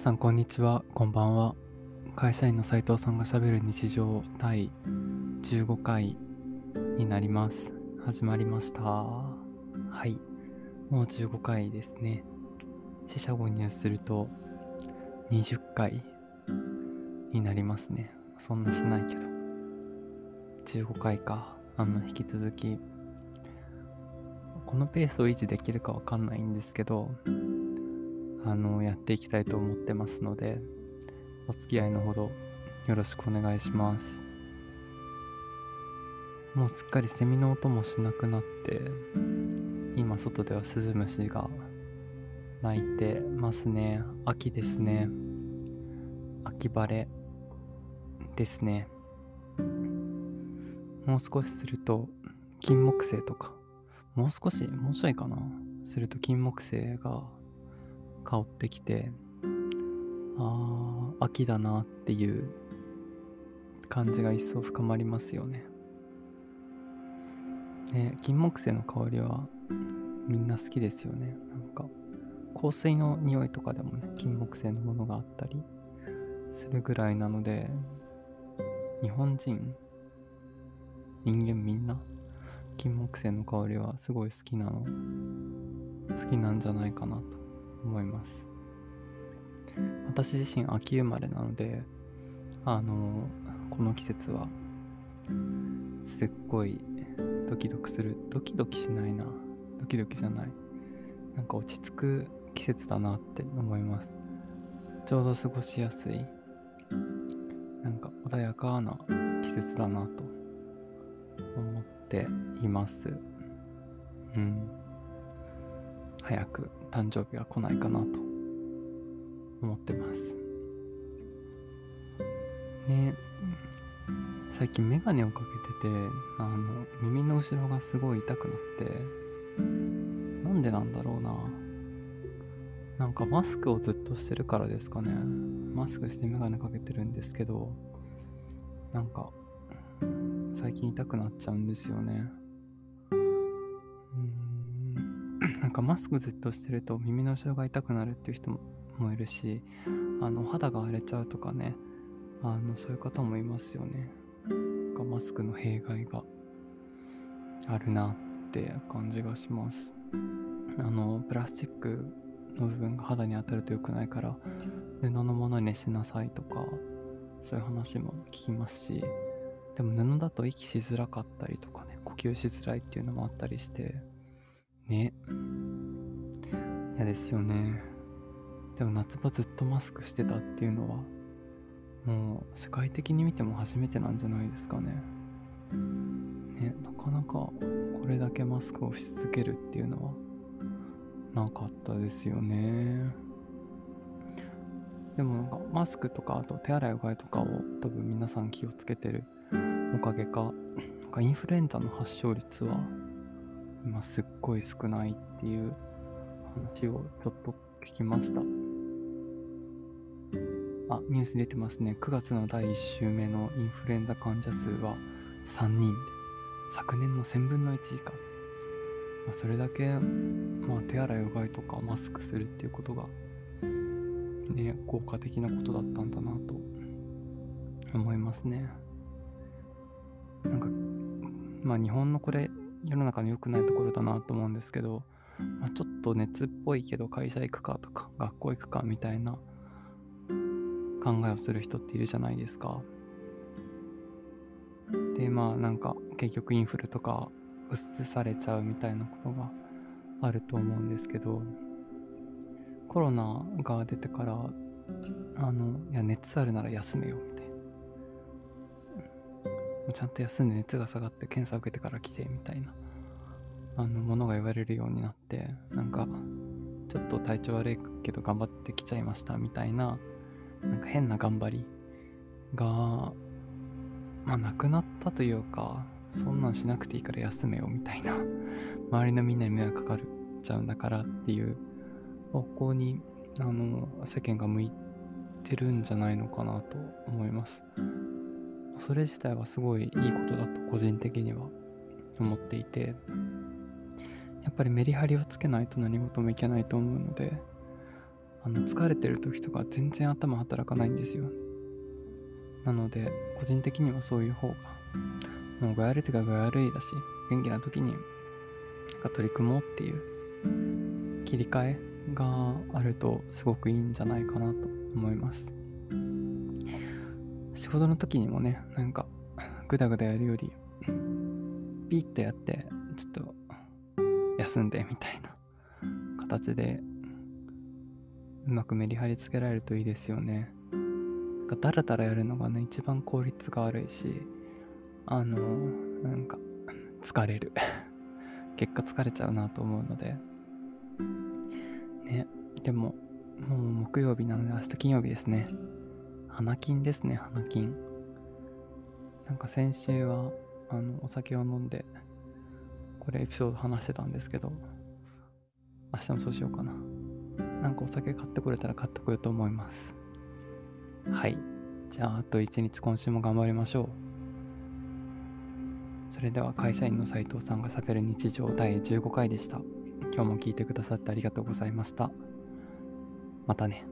さんこんにちは。こんばんは。会社員の斉藤さんがしゃべる日常第15回になります。始まりました。はい。もう15回ですね。四捨五入すると20回になりますね。そんなしないけど。15回か。あの引き続き。このペースを維持できるかわかんないんですけどあのやっていきたいと思ってますのでお付き合いのほどよろしくお願いします。もうすっかりセミの音もしなくなって今外ではスズムシが鳴いてますね。秋ですね。秋晴れですね。もう少しすると金木犀とか。もう少しもうちょいかな。すると金木犀が香ってきてあー秋だなっていう感じが一層深まりますよね。ね金木犀の香りはみんな好きですよね。なんか香水の匂いとかでもね金木犀のものがあったりするぐらいなので日本人人間みんな金木犀の香りはすごい好きなの好きなんじゃないかなと思います。私自身秋生まれなのであのこの季節はすっごいドキドキするドキドキしないな。ドキドキじゃない。なんか落ち着く季節だなって思います。ちょうど過ごしやすい。なんか穏やかな季節だなと思っています。うん。早く誕生日が来ないかなと思ってます。ね。最近メガネをかけててあの耳の後ろがすごい痛くなってなんでなんだろうな。なんかマスクをずっとしてるからですかね。マスクしてメガネかけてるんですけどなんか最近痛くなっちゃうんですよね。なんかマスクずっとしてると耳の後ろが痛くなるっていう人もいるしあの肌が荒れちゃうとかねあのそういう方もいますよね。なマスクの弊害があるなって感じがします。あのプラスチックの部分が肌に当たると良くないから布のものにしなさいとかそういう話も聞きますしでも布だと息しづらかったりとかね呼吸しづらいっていうのもあったりしてね。嫌ですよね。でも夏場ずっとマスクしてたっていうのはもう世界的に見ても初めてなんじゃないですかね。ねなかなかこれだけマスクをし続けるっていうのはなかったですよね。でもなんかマスクとかあと手洗いうがいとかを多分皆さん気をつけてるおかげかなんかインフルエンザの発症率は今すっごい少ないっていう話をちょっと聞きました。あ、ニュース出てますね。9月の第1週目のインフルエンザ患者数は3人で、昨年の1000分の1以下。まあ、それだけ、まあ、手洗いうがいとかマスクするっていうことが、ね、効果的なことだったんだなと思いますね。なんか、まあ日本のこれ世の中の良くないところだなと思うんですけど、まあ、ちょっと熱っぽいけど会社行くかとか学校行くかみたいな考えをする人っているじゃないですか。でまあなんか結局インフルとかうつされちゃうみたいなことがあると思うんですけどコロナが出てからあのいや熱あるなら休めよみちゃんと休んで熱が下がって検査を受けてから来てみたいなあのものが言われるようになってなんかちょっと体調悪いけど頑張ってきちゃいましたみたいななんか変な頑張りがまあなくなったというかそんなんしなくていいから休めよみたいな周りのみんなに迷惑かかっちゃうんだからっていう方向にあの世間が向いてるんじゃないのかなと思います。それ自体はすごいいいことだと個人的には思っていてやっぱりメリハリをつけないと何事もいけないと思うのであの疲れてる時とか全然頭働かないんですよ。なので個人的にはそういう方がもう具合悪い時は具合悪いだし元気な時に取り組もうっていう切り替えがあるとすごくいいんじゃないかなと思います。仕事の時にもねなんかグダグダやるよりピッとやってちょっと休んでみたいな形でうまくメリハリつけられるといいですよね。だらだらやるのがね一番効率が悪いしあのなんか疲れる。結果疲れちゃうなと思うので。ねでももう木曜日なので明日金曜日ですね。花金ですね花金。なんか先週はあのお酒を飲んでこれエピソード話してたんですけど明日もそうしようかな。なんかお酒買ってこれたら買ってこようと思います。はい。じゃああと一日今週も頑張りましょう。それでは会社員の斉藤さんがしゃべる日常第15回でした。今日も聞いてくださってありがとうございました。またね。